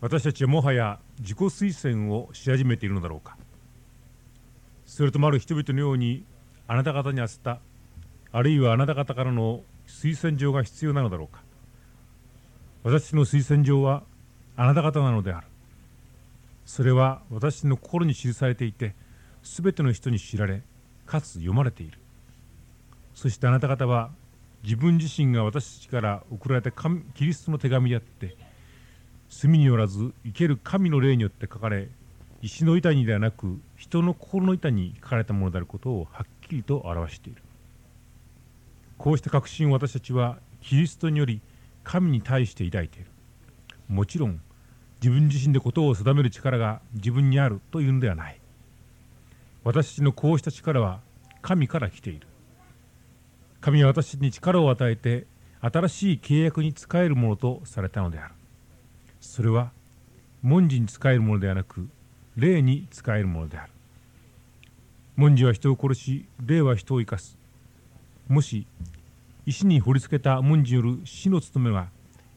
私たちはもはや自己推薦をし始めているのだろうか。それともある人々のようにあなた方にあせたあるいはあなた方からの推薦状が必要なのだろうか。私の推薦状はあなた方なのである。それは私の心に記されていて全ての人に知られかつ読まれている。そしてあなた方は自分自身が私たちから送られたキリストの手紙であって隅によらず生ける神の霊によって書かれ石の板にではなく人の心の板に書かれたものであることをはっきりと表している。こうした確信を私たちはキリストにより神に対して抱いている。もちろん自分自身でことを定める力が自分にあるというのではない。私たちのこうした力は神から来ている。神は私に力を与えて新しい契約に仕えるものとされたのである。それは文字に仕えるものではなく霊に仕えるものである。文字は人を殺し霊は人を生かす。もし石に掘り付けた文字による死の務めが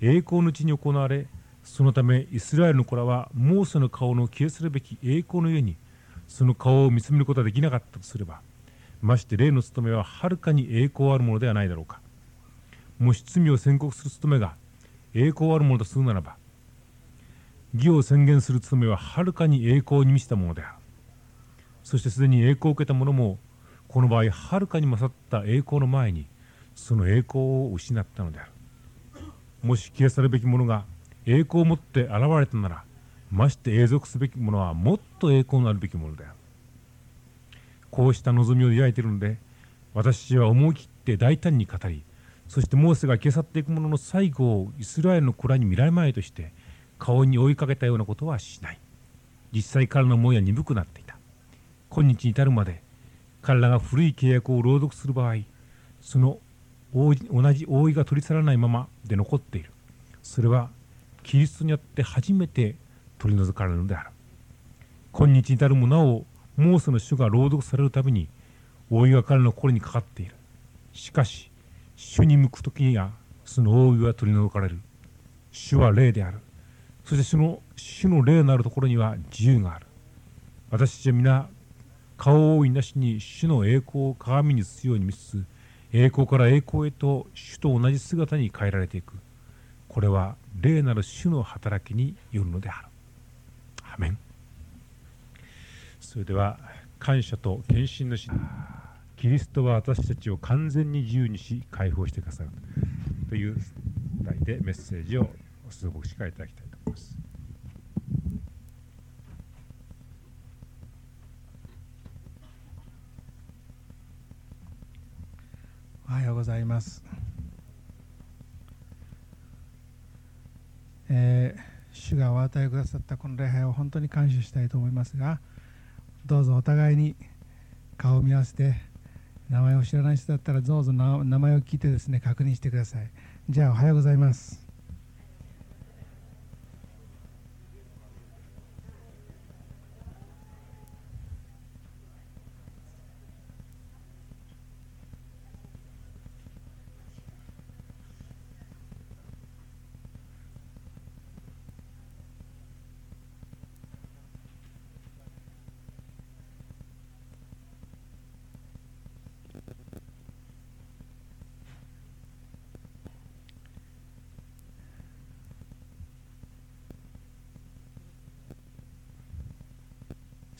栄光のうちに行われそのためイスラエルの子らはモーセの顔の消えするべき栄光の家にその顔を見つめることができなかったとすればまして霊の務めははるかに栄光あるものではないだろうか。もし罪を宣告する務めが栄光あるものとするならば義を宣言する務めははるかに栄光に満ちたものである。そしてすでに栄光を受けた者もこの場合はるかに勝った栄光の前にその栄光を失ったのである。もし消え去るべきものが栄光を持って現れたならまして永続すべきものはもっと栄光のあるべきものである。こうした望みを抱いているので私は思い切って大胆に語りそしてモーセが消え去っていくものの最後をイスラエルの子らに見られまいとして顔に追いかけたようなことはしない。実際彼の思いは鈍くなっていた。今日に至るまで彼らが古い契約を朗読する場合その同じ覆いが取り去らないままで残っている。それはキリストによって初めて取り除かれるのである。今日に至るもなおモーセの書が朗読されるたびに覆いが彼の心にかかっている。しかし主に向く時にはその覆いは取り除かれる。主は霊である。そしてその主の霊のあるところには自由がある。私たちは皆顔を覆いなしに主の栄光を鏡に映すように見つつ栄光から栄光へと主と同じ姿に変えられていく。これは霊なる主の働きによるのである。アメン。それでは感謝と献身の心キリストは私たちを完全に自由にし解放してくださる。という題でメッセージをおすごくしかいただきたい。と思います。おはようございます、えー、主がお与えくださったこの礼拝を本当に感謝したいと思いますがどうぞお互いに顔を見合わせて名前を知らない人だったらどうぞ名前を聞いてですね確認してください。じゃあおはようございます。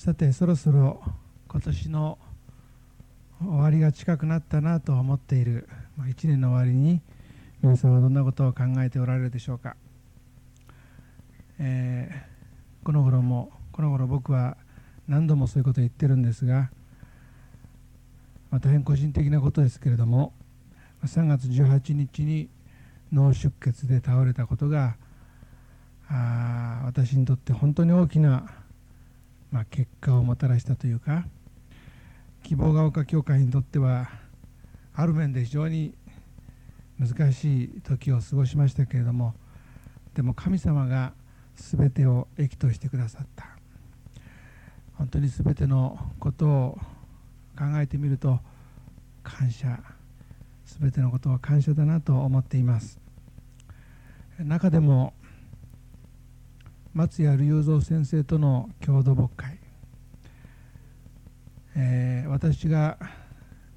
さてそろそろ今年の終わりが近くなったなと思っているま1年の終わりに皆さんはどんなことを考えておられるでしょうか、えー、この頃もこの頃僕は何度もそういうことを言ってるんですが、まあ、大変個人的なことですけれども3月18日に脳出血で倒れたことがあ私にとって本当に大きなまあ、結果をもたらしたというか希望が丘教会にとってはある面で非常に難しい時を過ごしましたけれどもでも神様が全てを益としてくださった。本当に全てのことを考えてみると感謝。全てのことは感謝だなと思っています。中でも松谷隆三先生との共同牧会、えー、私が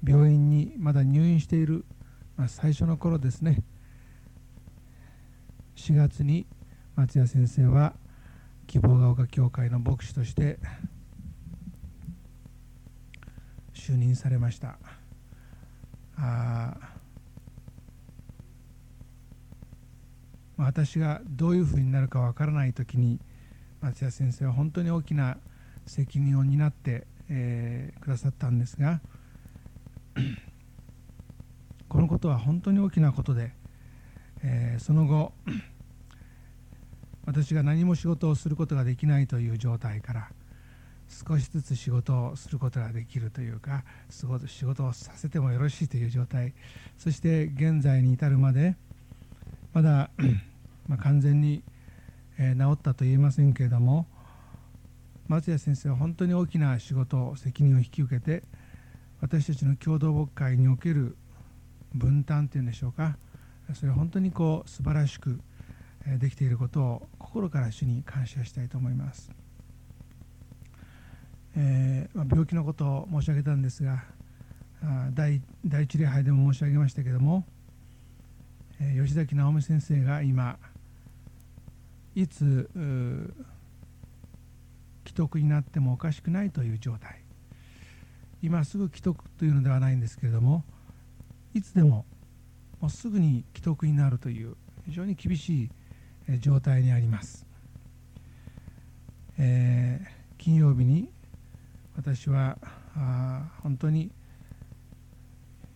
病院にまだ入院している、まあ、最初の頃ですね。4月に松谷先生は希望が丘教会の牧師として就任されました。あ私がどういうふうになるかわからない時に松谷先生は本当に大きな責任を担って、えー、くださったんですが このことは本当に大きなことで、えー、その後 私が何も仕事をすることができないという状態から少しずつ仕事をすることができるというか仕事をさせてもよろしいという状態そして現在に至るまでまだ まあ完全に、え治ったと言えませんけれども松谷先生は本当に大きな仕事責任を引き受けて私たちの共同牧会における分担というんでしょうかそれは本当にこう素晴らしくできていることを心から主に感謝したいと思います、えー、まあ、病気のことを申し上げたんですが第第一礼拝でも申し上げましたけれども、吉崎直美先生が今いつ既得になってもおかしくないという状態。今すぐ既得というのではないんですけれどもいつでももうすぐに既得になるという非常に厳しい状態にあります、えー、金曜日に私はあ本当に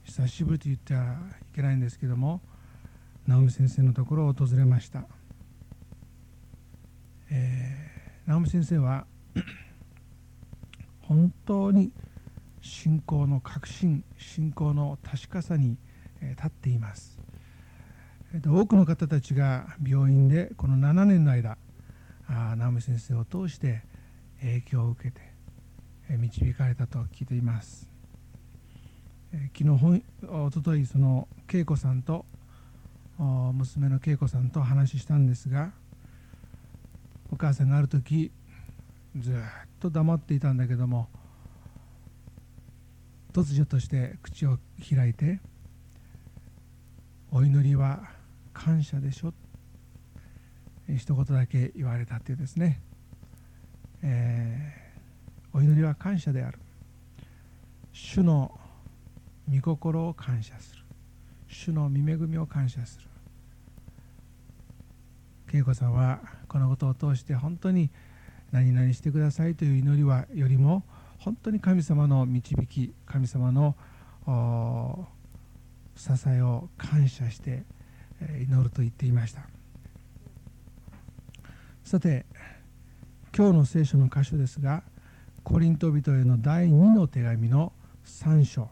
久しぶりと言ってはいけないんですけれども直美先生のところを訪れました、えー、直美先生は 本当に信仰の確信信仰の確かさに立っています。多くの方たちが病院でこの7年の間直美先生を通して影響を受けて導かれたと聞いています。昨日おとといその恵子さんと娘の恵子さんと話したんですがお母さんがある時ずっと黙っていたんだけども突如として口を開いて「お祈りは感謝でしょ一言だけ言われたっていうですね、えー、お祈りは感謝である。主の御心を感謝する。主の御恵みを感謝する。恵子さんはこのことを通して本当に何々してくださいという祈りはよりも本当に神様の導き神様の支えを感謝して祈ると言っていました。さて今日の聖書の箇所ですがコリント人への第2の手紙の3章。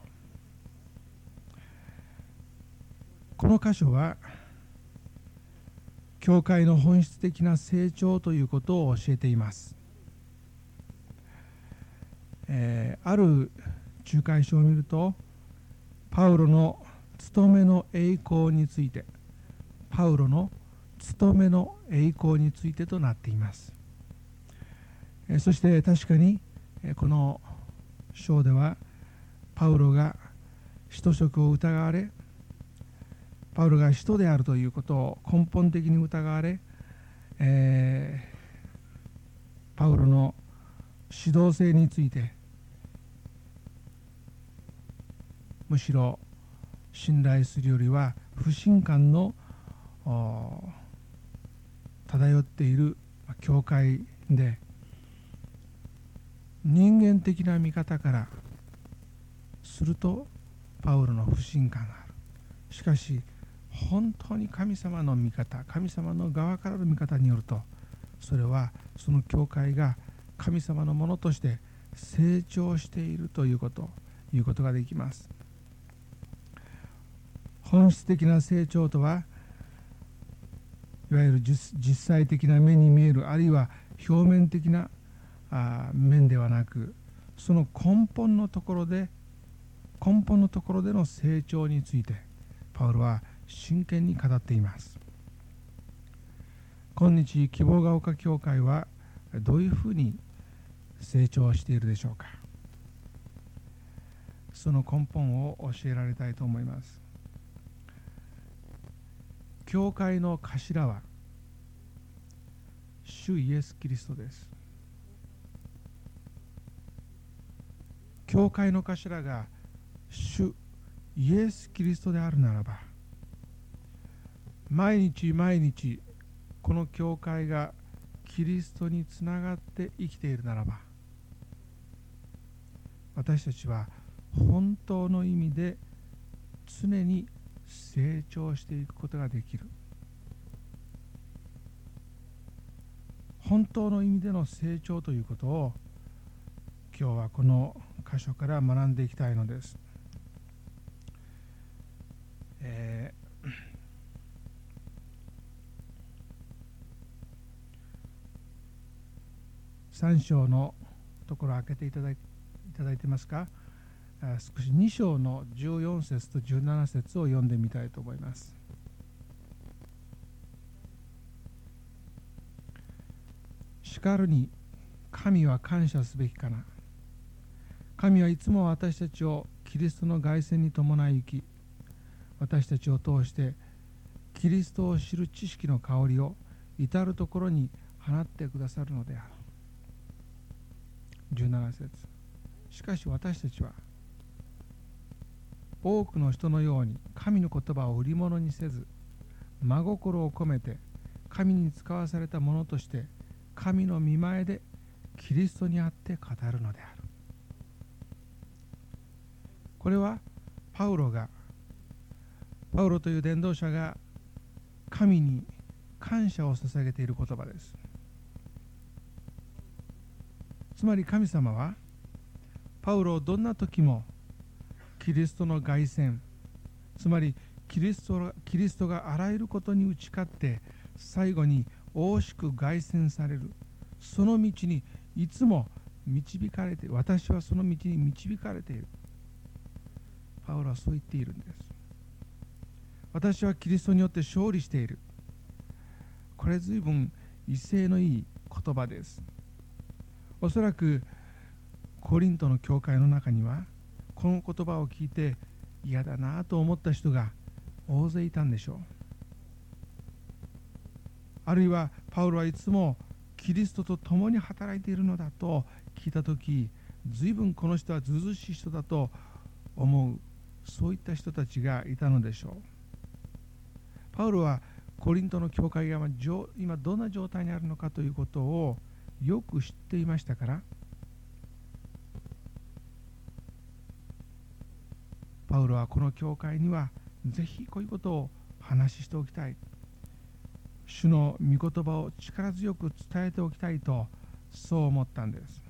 この箇所は教会の本質的な成長ということを教えています、えー、ある仲介書を見るとパウロの務めの栄光についてパウロの務めの栄光についてとなっています。そして確かにこの章ではパウロが使徒職を疑われパウロが使徒であるということを根本的に疑われ、えー、パウロの指導性についてむしろ信頼するよりは不信感の漂っている教会で人間的な見方からするとパウロの不信感がある。しかし本当に神様の見方神様の側からの見方によるとそれはその教会が神様のものとして成長しているというこということができます。本質的な成長とはいわゆる実際的な目に見えるあるいは表面的なあ面ではなくその根本のところで根本のところでの成長についてパウロは真剣に語っています。今日希望が丘教会はどういうふうに成長しているでしょうか。その根本を教えられたいと思います。教会の頭は主イエス・キリストです。教会の頭が主イエス・キリストであるならば毎日毎日この教会がキリストにつながって生きているならば私たちは本当の意味で常に成長していくことができる本当の意味での成長ということを今日はこの箇所から学んでいきたいのです。えー、3章のところ開けていただいただいてますか？少し2章の14節と17節を読んでみたいと思います。しかるに神は感謝すべきかな？神はいつも私たちをキリストの凱旋に伴い行き私たちを通してキリストを知る知識の香りを至る所に放ってくださるのである17節。しかし私たちは多くの人のように神の言葉を売り物にせず真心を込めて神に使わされたものとして神の見前でキリストにあって語るのである。これはパウロがパウロという伝道者が神に感謝を捧げている言葉です。つまり神様はパウロをどんな時もキリストの凱旋つまりキリストキリストがあらゆることに打ち勝って最後に大しく凱旋される。その道にいつも導かれて私はその道に導かれている。パウロはそう言っているんです。私はキリストによって勝利している。これ随分威勢のいい言葉です。おそらくコリントの教会の中にはこの言葉を聞いて嫌だなと思った人が大勢いたんでしょう。あるいはパウロはいつもキリストと共に働いているのだと聞いた時随分この人はずうずしい人だと思う。そういった人たちがいたのでしょう。パウロはコリントの教会が今どんな状態にあるのかということをよく知っていましたからパウロはこの教会にはぜひこういうことを話しておきたい。主の御言葉を力強く伝えておきたいとそう思ったんです。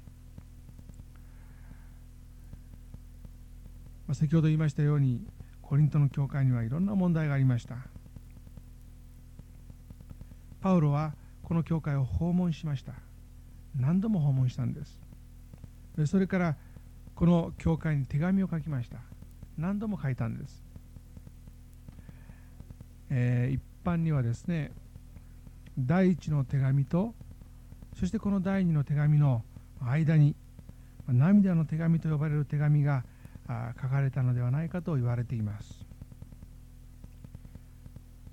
まあ、先ほど言いましたようにコリントの教会にはいろんな問題がありました。パウロはこの教会を訪問しました。何度も訪問したんです。それからこの教会に手紙を書きました。何度も書いたんです、えー、一般にはですね第一の手紙とそしてこの第二の手紙の間に涙の手紙と呼ばれる手紙が書かれたのではないかと言われています。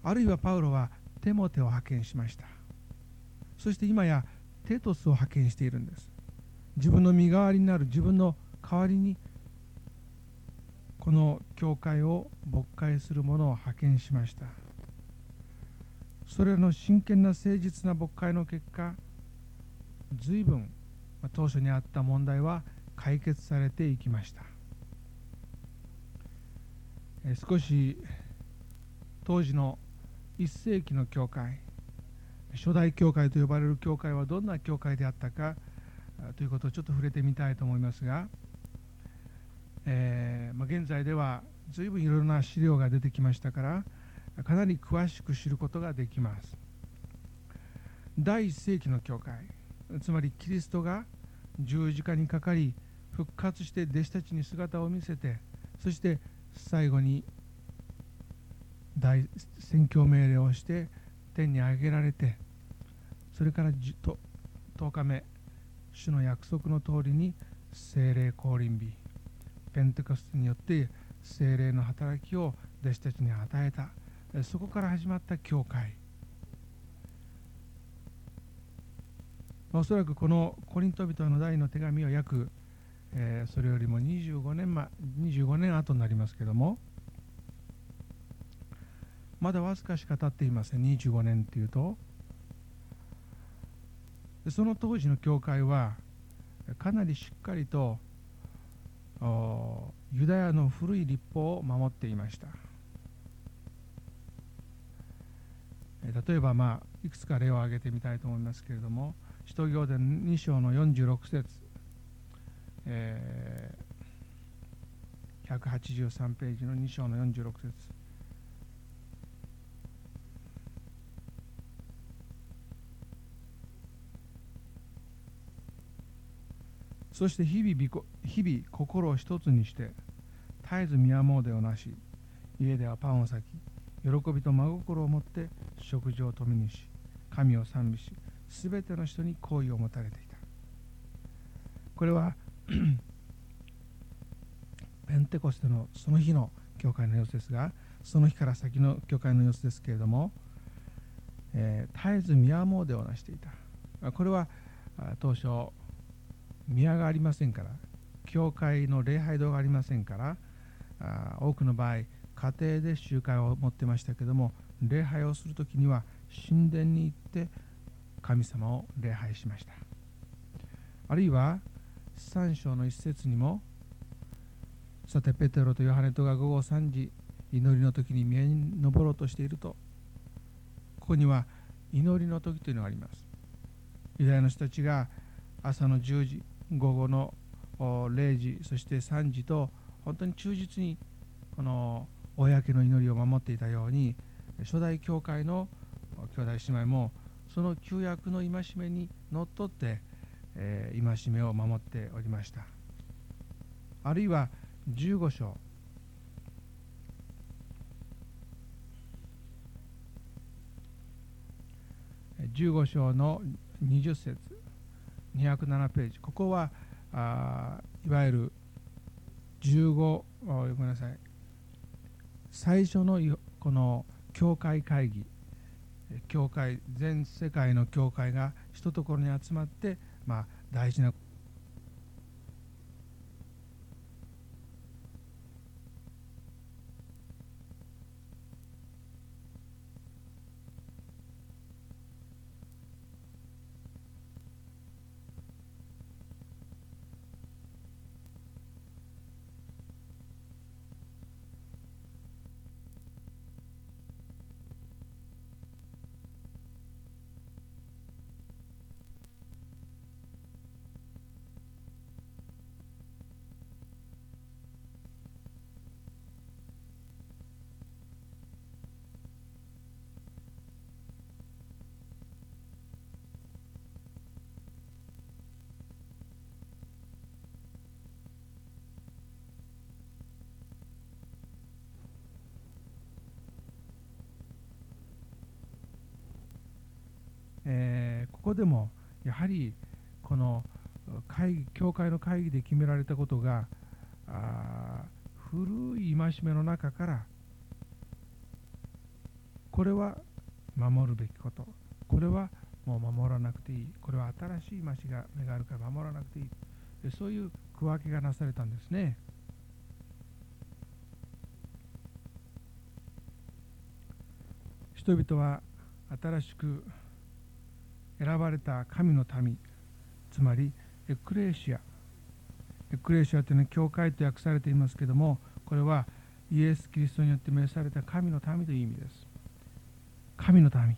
あるいはパウロはテモテを派遣しました。そして今やテトスを派遣しているんです。自分の身代わりになる自分の代わりにこの教会を牧会する者を派遣しました。それらの真剣な誠実な牧会の結果随分当初にあった問題は解決されていきました。少し当時の1世紀の教会初代教会と呼ばれる教会はどんな教会であったかということをちょっと触れてみたいと思いますが、えー、まあ、現在では随分いろいろな資料が出てきましたからかなり詳しく知ることができます。第1世紀の教会つまりキリストが十字架にかかり復活して弟子たちに姿を見せてそして最後に大宣教命令をして天に上げられてそれから10日目主の約束の通りに精霊降臨日。ペンテコステによって精霊の働きを弟子たちに与えた。そこから始まった教会。おそらくこのコリント人の第の手紙は約、えー、それよりも25年,、ま、25年後になりますけどもまだわずかしか経っていません。25年というと。その当時の教会はかなりしっかりとユダヤの古い立法を守っていました。例えば、まあ、いくつか例を挙げてみたいと思いますけれども使徒行伝2章の46節、えー、183ページの2章の46節。そして日々日々心を一つにして絶えず宮詣をなし家ではパンを裂き喜びと真心を持って食事を共にし神を賛美しすべての人に好意を持たれていた。これは ペンテコステのその日の教会の様子ですがその日から先の教会の様子ですけれども、えー、絶えず宮詣をなしていた。これは当初宮がありませんから教会の礼拝堂がありませんからあ多くの場合家庭で集会を持ってましたけども礼拝をする時には神殿に行って神様を礼拝しました。あるいは3章の一節にもさてペテロとヨハネとが午後3時祈りの時に宮に登ろうとしているとここには祈りの時というのがあります。ユダヤの人たちが朝の10時午後の0時そして3時と本当に忠実にこの公の祈りを守っていたように初代教会の兄弟姉妹もその旧約の戒めにのっとって、えー、戒めを守っておりました。あるいは15章。15章の20節。207ページ。ここはあいわゆる15ごめんなさい。最初のこの教会会議。教会全世界の教会が一ところに集まって、まあ、大事な、こでもやはりこの会議教会の会議で決められたことが古い戒めの中からこれは守るべきこと。これはもう守らなくていい。これは新しい戒めがあるから守らなくていい。そういう区分けがなされたんですね。人々は新しく選ばれた神の民つまりエクレーシア。エクレーシアというのは教会と訳されていますけどもこれはイエス・キリストによって召された神の民という意味です。神の民。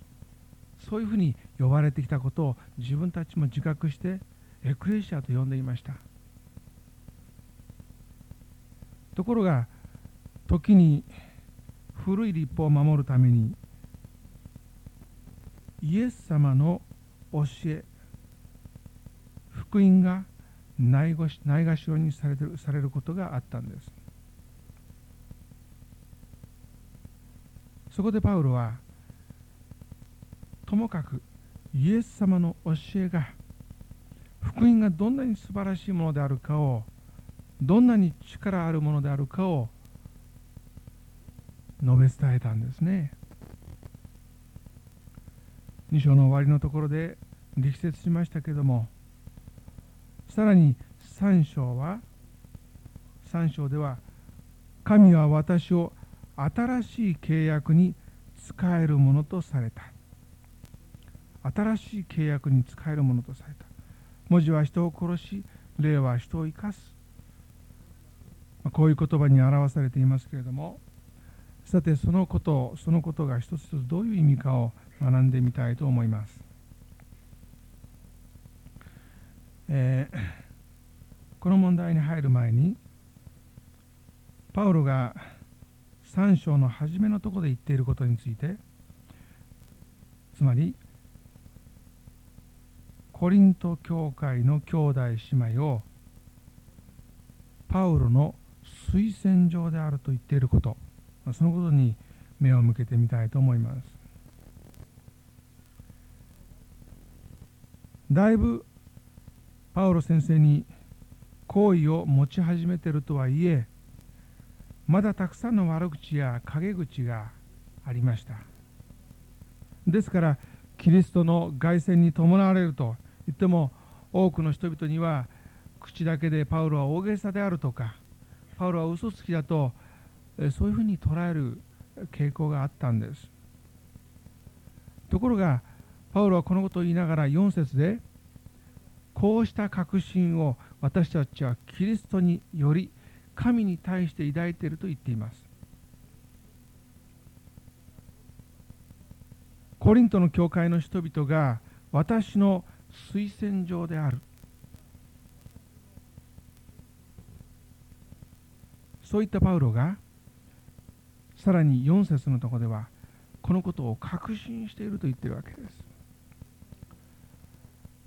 そういうふうに呼ばれてきたことを自分たちも自覚してエクレシアと呼んでいました。ところが時に古い立法を守るためにイエス様の教え福音がないがしろにされるされることがあったんです。そこでパウロはともかくイエス様の教えが福音がどんなに素晴らしいものであるかをどんなに力あるものであるかを述べ伝えたんですね。2章の終わりのところで力説しましたけどもさらに3章は3章では神は私を新しい契約に使えるものとされた。新しい契約に使えるものとされた。文字は人を殺し霊は人を生かす。こういう言葉に表されていますけれどもさてそのことそのことが一つ一つどういう意味かを学んでみたいと思います、えー、この問題に入る前にパウロが3章の初めのところで言っていることについてつまりコリント教会の兄弟姉妹をパウロの推薦状であると言っていることそのことに目を向けてみたいと思います。だいぶパウロ先生に好意を持ち始めてるとはいえまだたくさんの悪口や陰口がありました。ですからキリストの凱旋に伴われると言っても多くの人々には口だけでパウロは大げさであるとかパウロは嘘つきだとそういうふうに捉える傾向があったんです。ところがパウロはこのことを言いながら4節でこうした確信を私たちはキリストにより神に対して抱いていると言っています。コリントの教会の人々が私の推薦状である。そういったパウロがさらに4節のところではこのことを確信していると言っているわけです。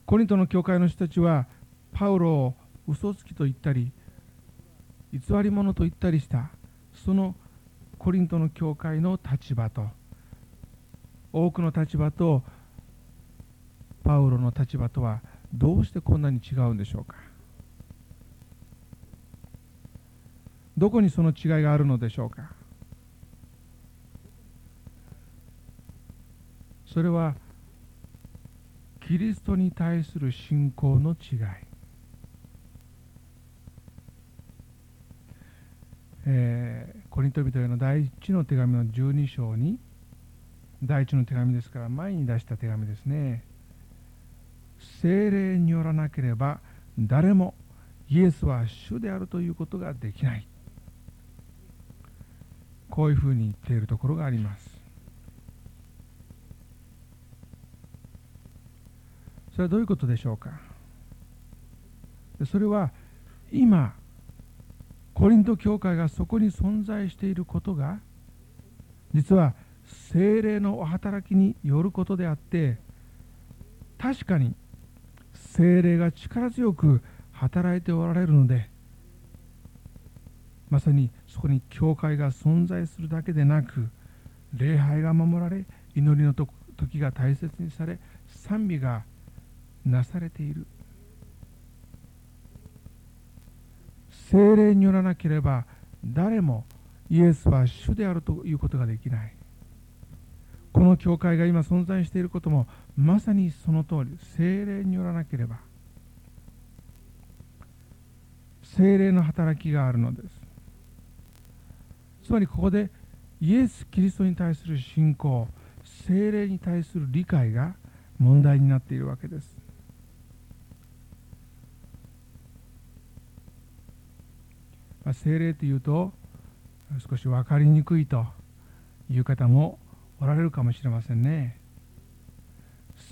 コリントの教会の人たちはパウロを嘘つきと言ったり偽り者と言ったりしたそのコリントの教会の立場と多くの立場とパウロの立場とはどうしてこんなに違うんでしょうか。どこにその違いがあるのでしょうか。それはキリストに対する信仰の違い、えー、コリント人への第一の手紙の12章に第一の手紙ですから前に出した手紙ですね。精霊によらなければ誰もイエスは主であるということができない。こういうふうに言っているところがあります。それはどういうことでしょうか？それは今コリント教会がそこに存在していることが実は精霊のお働きによることであって確かに精霊が力強く働いておられるのでまさにそこに教会が存在するだけでなく礼拝が守られ祈りの時が大切にされ賛美がなされている。精霊によらなければ誰もイエスは主であるということができない。この教会が今存在していることもまさにその通り。精霊によらなければ精霊の働きがあるのです。つまりここでイエス・キリストに対する信仰精霊に対する理解が問題になっているわけです、まあ、精霊というと少し分かりにくいという方もおられるかもしれませんね。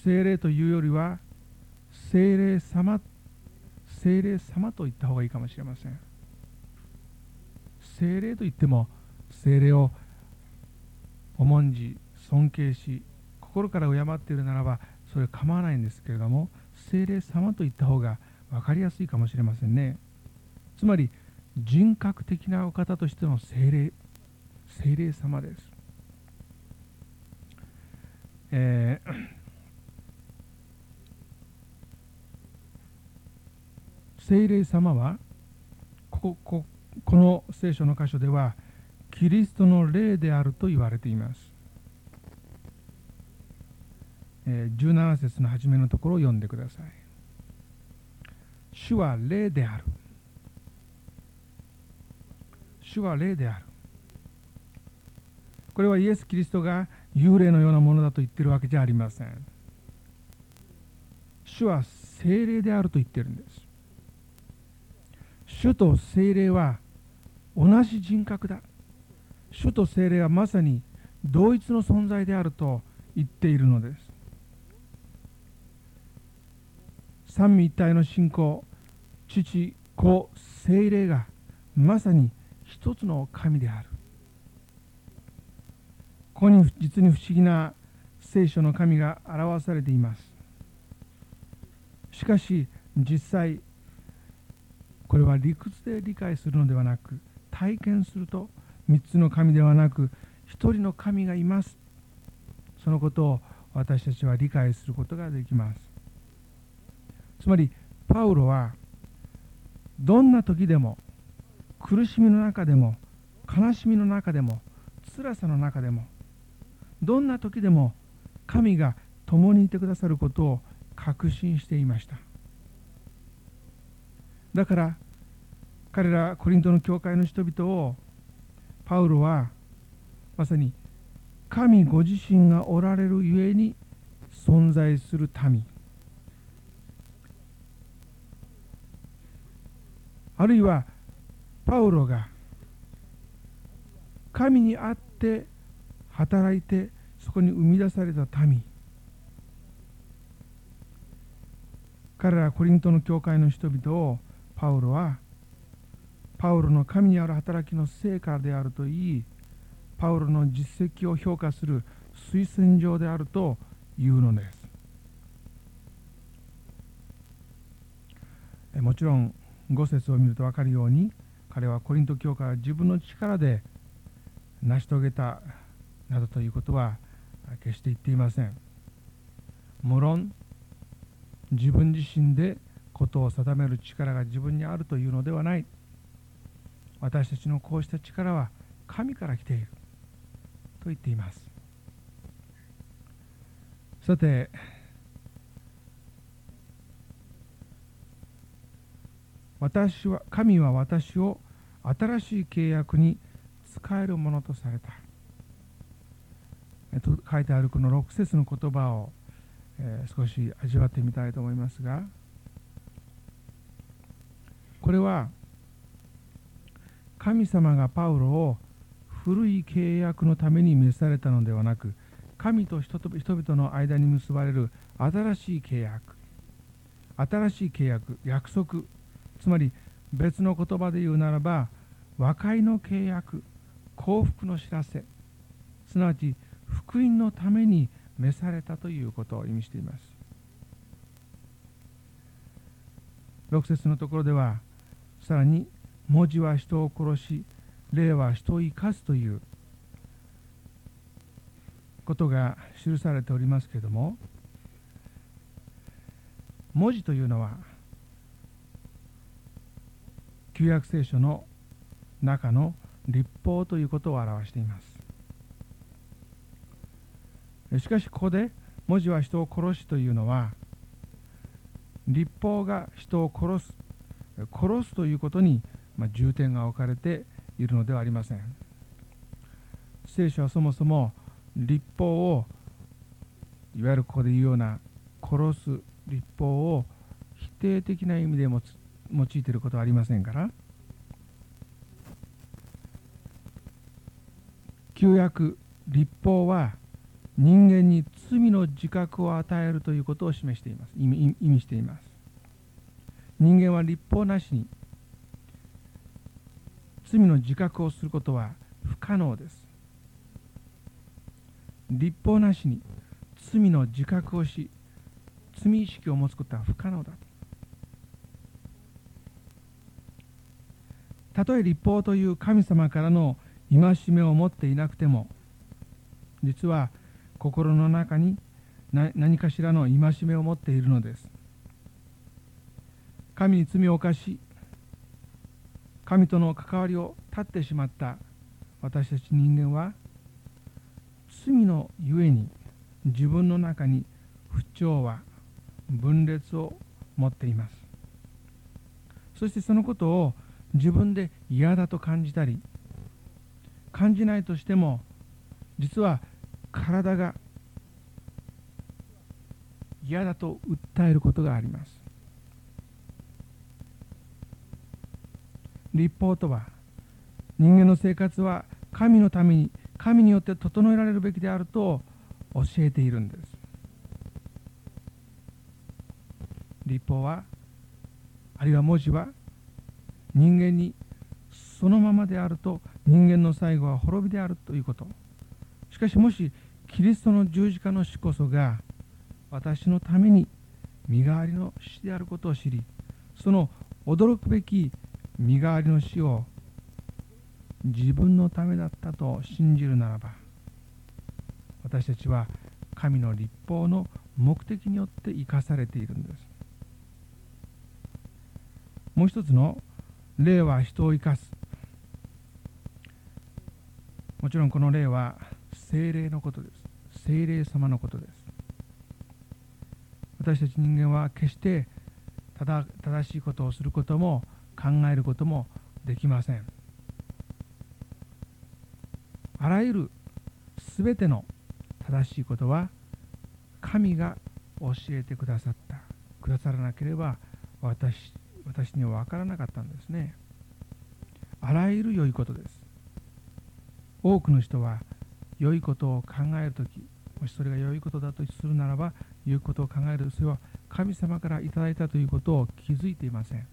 精霊というよりは精霊様精霊様と言った方がいいかもしれません。精霊と言っても精霊を重んじ尊敬し心から敬っているならばそれは構わないんですけれども精霊様と言った方が分かりやすいかもしれませんね。つまり人格的なお方としての精霊精霊様です、えー、精霊様はこここの聖書の箇所ではキリストの霊であると言われています、えー、17節の初めのところを読んでください。主は霊である。主は霊である。これはイエス・キリストが幽霊のようなものだと言ってるわけじゃありません。主は精霊であると言ってるんです。主と精霊は同じ人格だ。主と精霊はまさに同一の存在であると言っているのです。三位一体の信仰、父、子、精霊がまさに一つの神である。ここに実に不思議な聖書の神が表されています。しかし実際これは理屈で理解するのではなく体験すると3つの神ではなく1人の神がいますそのことを私たちは理解することができますつまりパウロはどんな時でも苦しみの中でも悲しみの中でも辛さの中でもどんな時でも神が共にいてくださることを確信していました。だから彼らコリントの教会の人々をパウロはまさに神ご自身がおられるゆえに存在する民。あるいはパウロが神にあって働いてそこに生み出された民。彼らコリントの教会の人々をパウロはパウロの神にある働きの成果であると言いパウロの実績を評価する推薦状であるというのです。もちろん5節を見ると分かるように彼はコリント教会は自分の力で成し遂げたなどということは決して言っていません。無論自分自身でことを定める力が自分にあるというのではない。私たちのこうした力は神から来ていると言っています。さて私は神は私を新しい契約に使えるものとされた。と書いてあるこの6節の言葉をえー、少し味わってみたいと思いますが。これは神様がパウロを古い契約のために召されたのではなく神と人と人々の間に結ばれる新しい契約。新しい契約約束。つまり別の言葉で言うならば和解の契約幸福の知らせ。すなわち福音のために召されたということを意味しています。6節のところではさらに文字は人を殺し霊は人を生かすということが記されておりますけれども文字というのは旧約聖書の中の立法ということを表しています。しかしここで文字は人を殺しというのは立法が人を殺す殺すということに重点が置かれているのではありません。聖書はそもそも立法をいわゆるここで言うような殺す立法を否定的な意味で持つ用いてることはありませんから。旧約立法は人間に罪の自覚を与えるということを示しています。意味意味しています。人間は立法なしに罪の自覚をすることは不可能です。立法なしに罪の自覚をし罪意識を持つことは不可能だと。たとえ立法という神様からの戒めを持っていなくても実は心の中に何かしらの戒めを持っているのです。神に罪を犯し神との関わりを断ってしまった私たち人間は罪のゆえに自分の中に不調和分裂を持っています。そしてそのことを自分で嫌だと感じたり感じないとしても実は体が嫌だと訴えることがあります。立法とは人間の生活は神のために神によって整えられるべきであると教えているんです。立法はあるいは文字は人間にそのままであると人間の最後は滅びであるということ。しかしもしキリストの十字架の死こそが私のために身代わりの死であることを知りその驚くべき身代わりの死を自分のためだったと信じるならば私たちは神の立法の目的によって生かされているんです。もう一つの霊は人を生かす。もちろんこの霊は精霊のことです。精霊様のことです。私たち人間は決して正しいことをすることも考えることもできません。あらゆる全ての正しいことは神が教えてくださった。くださらなければ私私には分からなかったんですね。あらゆる良いことです。多くの人は良いことを考える時もしそれが良いことだとするならば良いことを考えるそれは神様からいただいたということを気づいていません。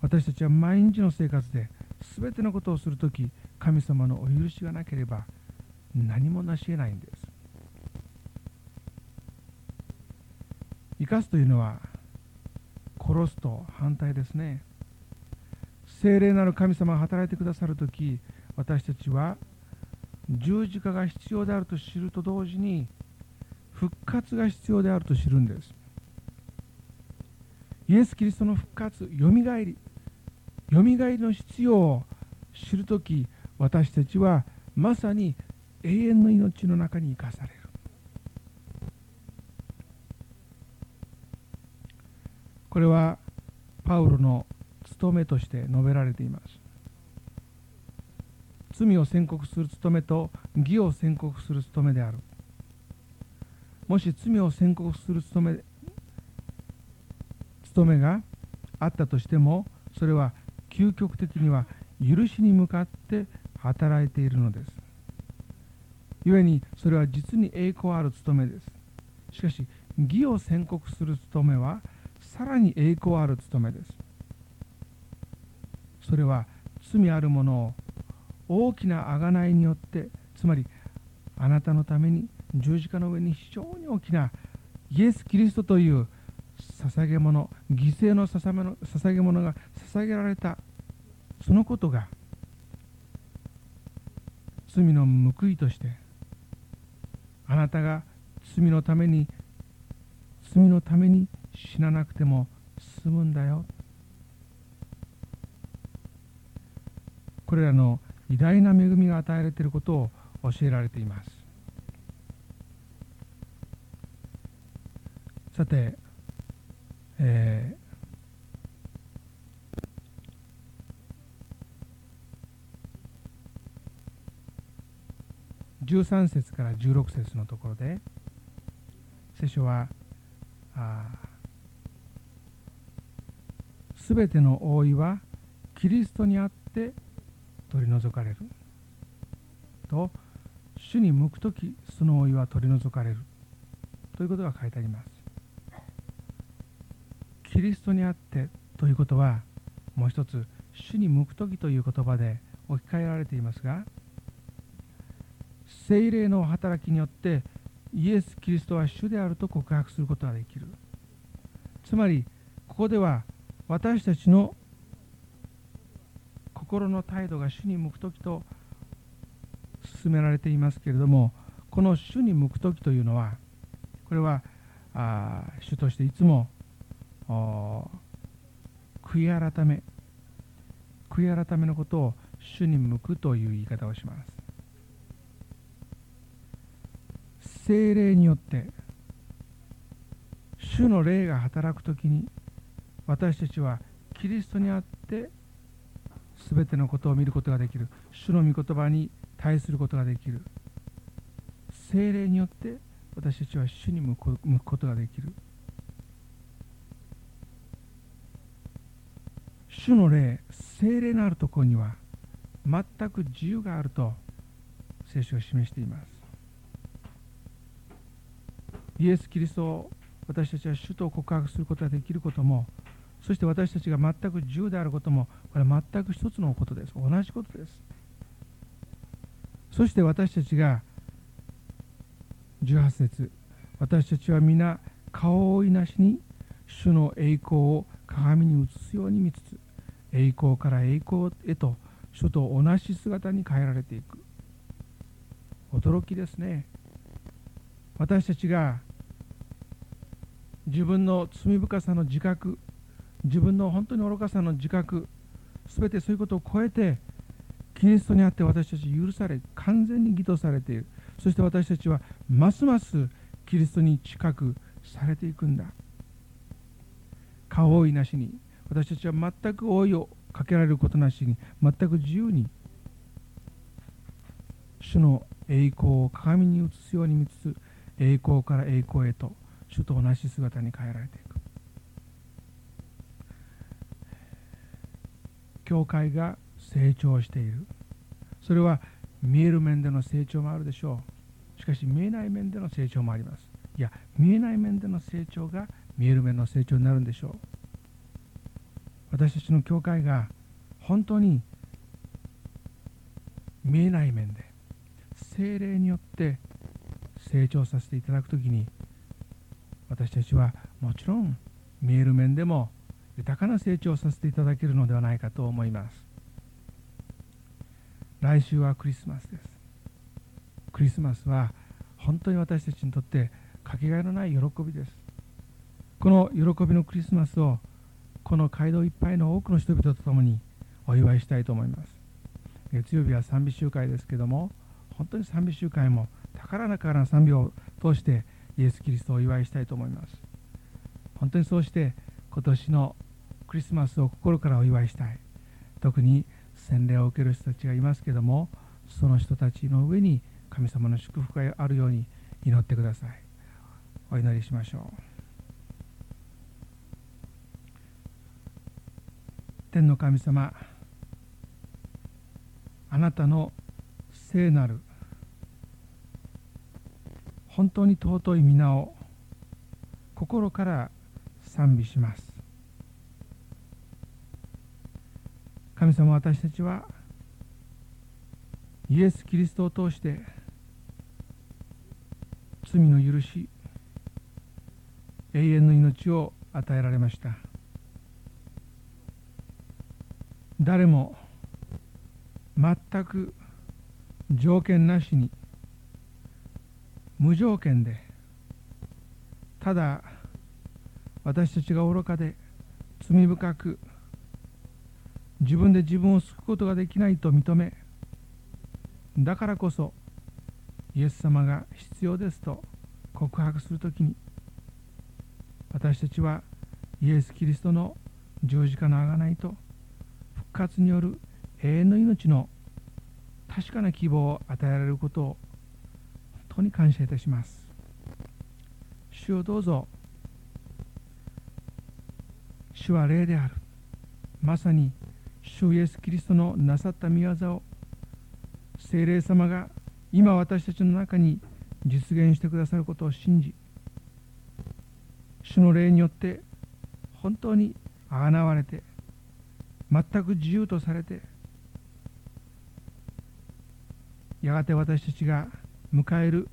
私たちは毎日の生活で全てのことをするとき神様のお許しがなければ何も成し得ないんです。生かすというのは殺すと反対ですね。聖霊なる神様が働いてくださるとき私たちは十字架が必要であると知ると同時に復活が必要であると知るんです。イエス・キリストの復活よみがえりよみがえりの必要を知るとき私たちはまさに永遠の命の中に生かされる。これはパウロの務めとして述べられています。罪を宣告する務めと義を宣告する務めである。もし罪を宣告する務め務めがあったとしてもそれは究極的には許しに向かって働いているのです。故にそれは実に栄光ある務めです。しかし義を宣告する務めはさらに栄光ある務めです。それは罪あるものを大きな贖いによってつまりあなたのために十字架の上に非常に大きなイエス・キリストという捧げ物犠牲の捧げ物が捧げられたそのことが罪の報いとしてあなたが罪のために罪のために死ななくても済むんだよ。これらの偉大な恵みが与えられていることを教えられています。さて、えー、13節から16節のところで聖書はあすべての覆いはキリストにあって取り除かれる。と主に向く時その覆いは取り除かれる。ということが書いてあります。キリストにあってということはもう一つ主に向く時という言葉で置き換えられていますが聖霊の働きによってイエス・キリストは主であると告白することができる。つまりここでは私たちの心の態度が主に向く時と進められていますけれどもこの主に向く時というのはこれはあ主としていつも悔い改め悔い改めのことを主に向くという言い方をします。精霊によって主の霊が働くときに私たちはキリストにあって全てのことを見ることができる。主の御言葉に対することができる。精霊によって私たちは主に向くことができる。主の霊精霊のあるところには全く自由があると聖書が示しています。イエス・キリストを私たちは主と告白することができることもそして私たちが全く自由であることもこれは全く一つのことです。同じことです。そして私たちが18節私たちは皆顔を追いなしに主の栄光を鏡に映すように見つつ栄光から栄光へと主と同じ姿に変えられていく。驚きですね。私たちが自分の罪深さの自覚自分の本当に愚かさの自覚全てそういうことを超えてキリストにあって私たち許され完全に義とされている。そして私たちはますますキリストに近くされていくんだ。顔追いなしに私たちは全く覆いをかけられることなしに全く自由に主の栄光を鏡に映すように見つつ栄光から栄光へと主と同じ姿に変えられていく。教会が成長している。それは見える面での成長もあるでしょう。しかし見えない面での成長もあります。いや見えない面での成長が見える面の成長になるんでしょう。私たちの教会が本当に見えない面で精霊によって成長させていただくときに私たちはもちろん見える面でも豊かな成長をさせていただけるのではないかと思います。来週はクリスマスです。クリスマスは本当に私たちにとってかけがえのない喜びです。この喜びのクリスマスをこの街道いっぱいの多くの人々と共にお祝いしたいと思います。月曜日は賛美集会ですけども本当に賛美集会も宝なから賛美を通してイエス・キリストをお祝いしたいと思います。本当にそうして今年のクリスマスを心からお祝いしたい。特に洗礼を受ける人たちがいますけどもその人たちの上に神様の祝福があるように祈ってください。お祈りしましょう。天の神様あなたの聖なる本当に尊い皆を心から賛美します。神様私たちはイエス・キリストを通して罪の許し永遠の命を与えられました。誰も全く条件なしに無条件でただ私たちが愚かで罪深く自分で自分を救うことができないと認めだからこそイエス様が必要ですと告白するときに私たちはイエス・キリストの十字架の贖いと復活による永遠の命の確かな希望を与えられることを本当に感謝いたします。主をどうぞ主は霊である。まさに主イエス・キリストのなさった御業を聖霊様が今私たちの中に実現してくださることを信じ主の霊によって本当にあがなわれて全く自由とされてやがて私たちが迎える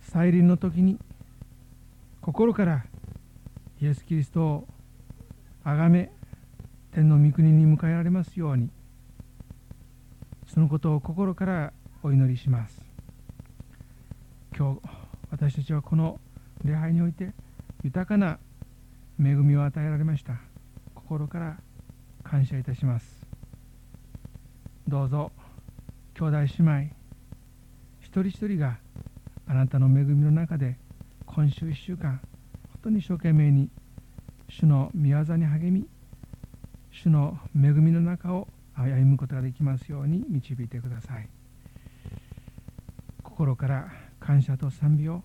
再臨の時に心からイエス・キリストを崇め天の御国に迎えられますように。そのことを心からお祈りします。今日私たちはこの礼拝において豊かな恵みを与えられました。心から感謝いたします。どうぞ兄弟姉妹一人一人があなたの恵みの中で今週1週間本当に一生懸命に主の御業に励み主の恵みの中を歩むことができますように導いてください心から感謝と賛美を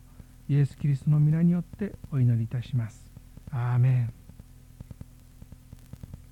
イエス・キリストの皆によってお祈りいたします。アーメン